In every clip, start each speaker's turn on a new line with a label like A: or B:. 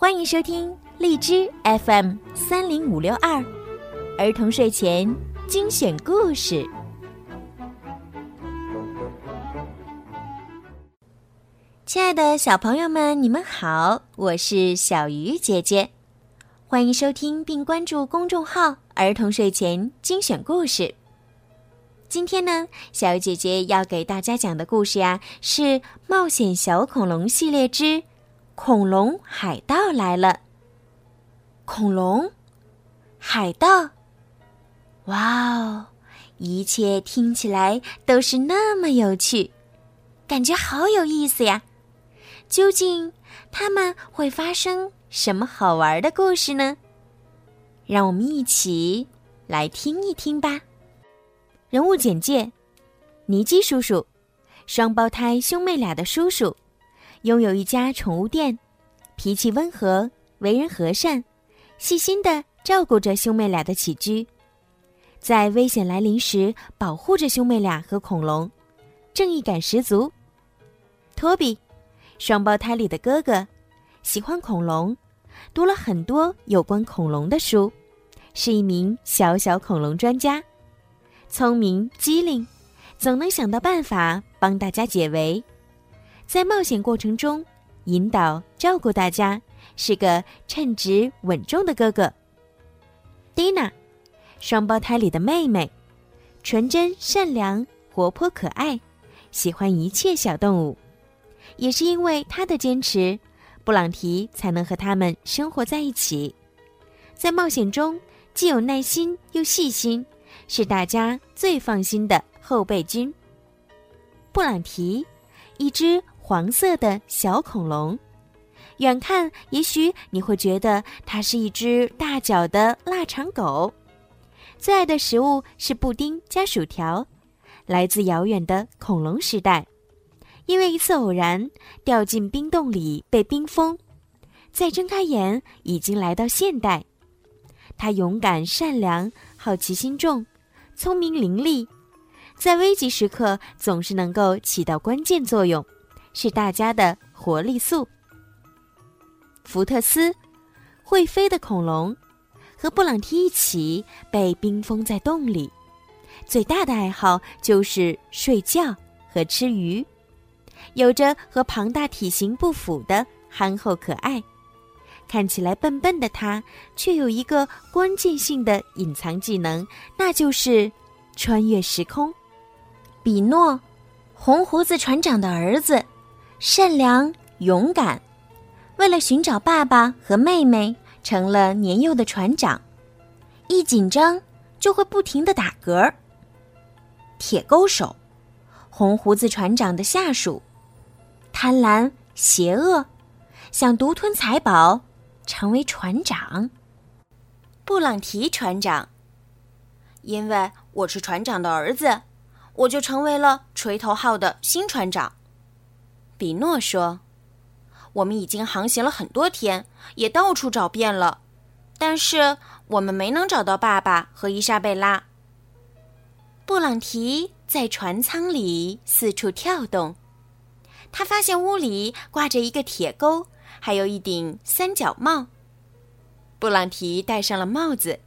A: 欢迎收听荔枝 FM 三零五六二儿童睡前精选故事。亲爱的小朋友们，你们好，我是小鱼姐姐，欢迎收听并关注公众号“儿童睡前精选故事”。今天呢，小鱼姐姐要给大家讲的故事呀，是《冒险小恐龙》系列之。恐龙海盗来了！恐龙，海盗，哇哦！一切听起来都是那么有趣，感觉好有意思呀！究竟他们会发生什么好玩的故事呢？让我们一起来听一听吧。人物简介：尼基叔叔，双胞胎兄妹俩的叔叔。拥有一家宠物店，脾气温和，为人和善，细心的照顾着兄妹俩的起居，在危险来临时保护着兄妹俩和恐龙，正义感十足。托比，双胞胎里的哥哥，喜欢恐龙，读了很多有关恐龙的书，是一名小小恐龙专家，聪明机灵，总能想到办法帮大家解围。在冒险过程中，引导照顾大家，是个称职稳重的哥哥。蒂娜，双胞胎里的妹妹，纯真善良、活泼可爱，喜欢一切小动物。也是因为她的坚持，布朗提才能和他们生活在一起。在冒险中，既有耐心又细心，是大家最放心的后备军。布朗提，一只。黄色的小恐龙，远看也许你会觉得它是一只大脚的腊肠狗。最爱的食物是布丁加薯条，来自遥远的恐龙时代。因为一次偶然掉进冰洞里被冰封，再睁开眼已经来到现代。它勇敢善良，好奇心重，聪明伶俐，在危急时刻总是能够起到关键作用。是大家的活力素。福特斯，会飞的恐龙，和布朗提一起被冰封在洞里，最大的爱好就是睡觉和吃鱼，有着和庞大体型不符的憨厚可爱。看起来笨笨的他，却有一个关键性的隐藏技能，那就是穿越时空。比诺，红胡子船长的儿子。善良勇敢，为了寻找爸爸和妹妹，成了年幼的船长。一紧张就会不停的打嗝。铁钩手，红胡子船长的下属，贪婪邪恶，想独吞财宝，成为船长。布朗提船长，因为我是船长的儿子，我就成为了锤头号的新船长。比诺说：“我们已经航行了很多天，也到处找遍了，但是我们没能找到爸爸和伊莎贝拉。”布朗提在船舱里四处跳动，他发现屋里挂着一个铁钩，还有一顶三角帽。布朗提戴上了帽子。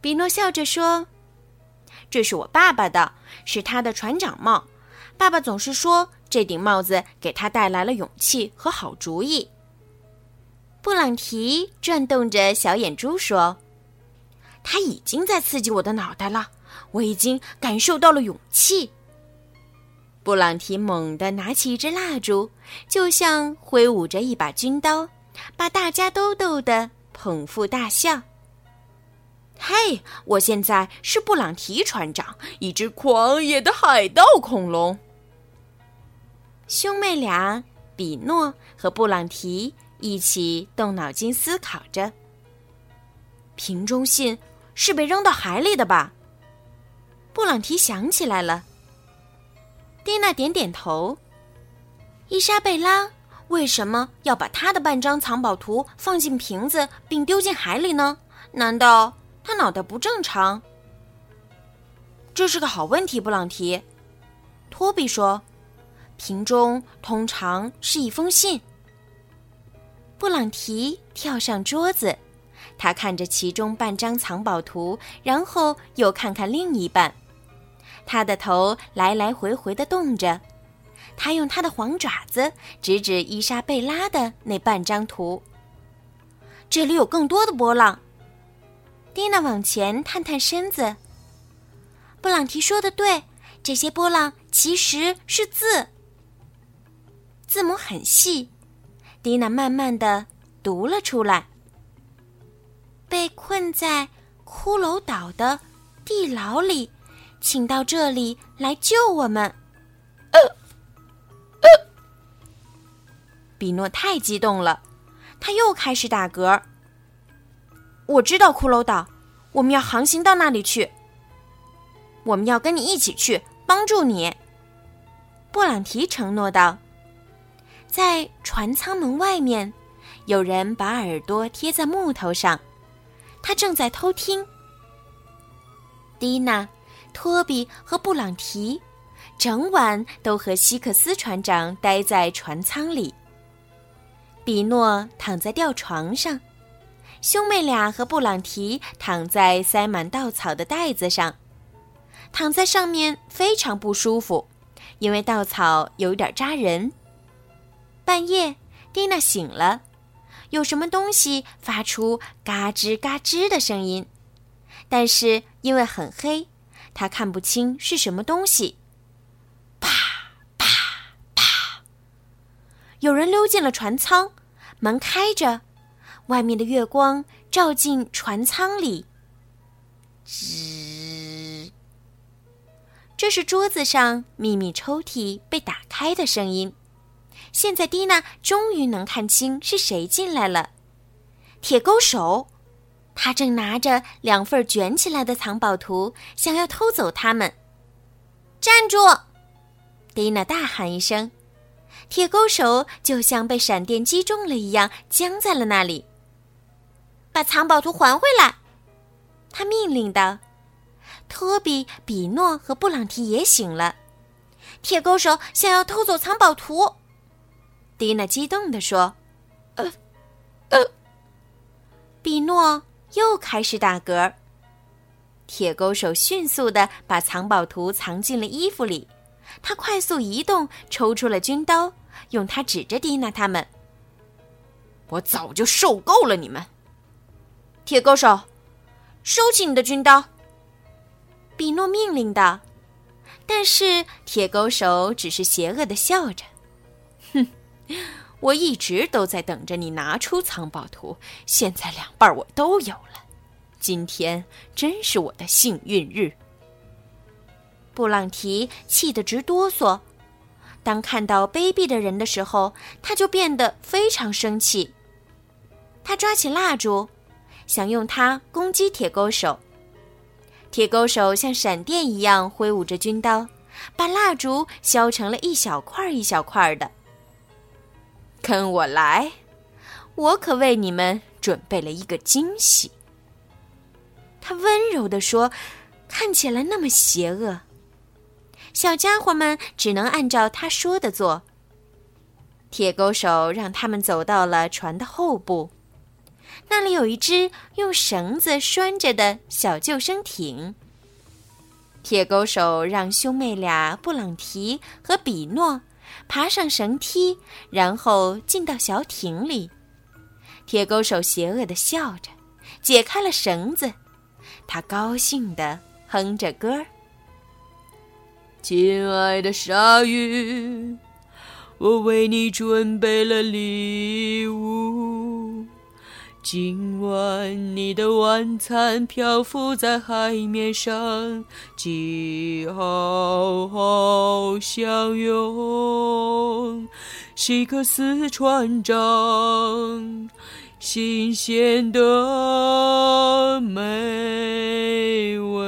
A: 比诺笑着说：“这是我爸爸的，是他的船长帽。爸爸总是说。”这顶帽子给他带来了勇气和好主意。布朗提转动着小眼珠说：“他已经在刺激我的脑袋了，我已经感受到了勇气。”布朗提猛地拿起一支蜡烛，就像挥舞着一把军刀，把大家都逗得捧腹大笑。嘿，我现在是布朗提船长，一只狂野的海盗恐龙。兄妹俩比诺和布朗提一起动脑筋思考着。瓶中信是被扔到海里的吧？布朗提想起来了。蒂娜点点头。伊莎贝拉为什么要把她的半张藏宝图放进瓶子并丢进海里呢？难道他脑袋不正常？这是个好问题，布朗提。托比说。瓶中通常是一封信。布朗提跳上桌子，他看着其中半张藏宝图，然后又看看另一半。他的头来来回回的动着，他用他的黄爪子指指伊莎贝拉的那半张图。这里有更多的波浪。蒂娜往前探探身子。布朗提说的对，这些波浪其实是字，字母很细。蒂娜慢慢的读了出来：“被困在骷髅岛的地牢里，请到这里来救我们。”呃，呃，比诺太激动了，他又开始打嗝。我知道骷髅岛，我们要航行到那里去。我们要跟你一起去，帮助你。”布朗提承诺道。在船舱门外面，有人把耳朵贴在木头上，他正在偷听。蒂娜、托比和布朗提整晚都和希克斯船长待在船舱里。比诺躺在吊床上，兄妹俩和布朗提躺在塞满稻草的袋子上，躺在上面非常不舒服，因为稻草有点扎人。半夜，蒂娜醒了，有什么东西发出嘎吱嘎吱的声音，但是因为很黑，她看不清是什么东西。啪啪啪！有人溜进了船舱，门开着，外面的月光照进船舱里。吱！这是桌子上秘密抽屉被打开的声音。现在，蒂娜终于能看清是谁进来了。铁钩手，他正拿着两份卷起来的藏宝图，想要偷走它们。站住！蒂娜大喊一声，铁钩手就像被闪电击中了一样，僵在了那里。把藏宝图还回来！他命令道。托比、比诺和布朗提也醒了。铁钩手想要偷走藏宝图。蒂娜激动地说：“呃，呃。”比诺又开始打嗝。铁钩手迅速的把藏宝图藏进了衣服里，他快速移动，抽出了军刀，用它指着蒂娜他们：“我早就受够了你们！”铁钩手，收起你的军刀。”比诺命令道。但是铁钩手只是邪恶的笑着。哼我一直都在等着你拿出藏宝图，现在两半我都有了。今天真是我的幸运日。布朗提气得直哆嗦，当看到卑鄙的人的时候，他就变得非常生气。他抓起蜡烛，想用它攻击铁钩手。铁钩手像闪电一样挥舞着军刀，把蜡烛削成了一小块一小块的。跟我来，我可为你们准备了一个惊喜。”他温柔地说，看起来那么邪恶。小家伙们只能按照他说的做。铁钩手让他们走到了船的后部，那里有一只用绳子拴着的小救生艇。铁钩手让兄妹俩布朗提和比诺。爬上绳梯，然后进到小艇里。铁钩手邪恶的笑着，解开了绳子。他高兴地哼着歌儿：“亲爱的鲨鱼，我为你准备了礼物。”今晚你的晚餐漂浮在海面上，记好好享用。希克斯船长，新鲜的美味。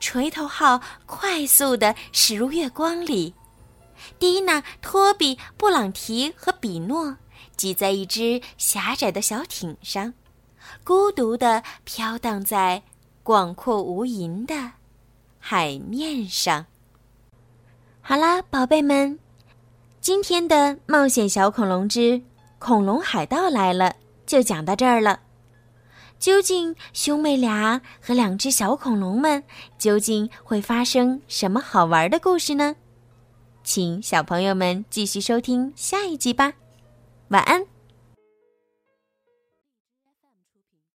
A: 锤头号快速的驶入月光里。蒂娜托比布朗提和比诺挤在一只狭窄的小艇上孤独地飘荡在广阔无垠的海面上。好啦宝贝们今天的冒险小恐龙之恐龙海盗来了就讲到这儿了。究竟兄妹俩和两只小恐龙们究竟会发生什么好玩的故事呢？请小朋友们继续收听下一集吧。晚安。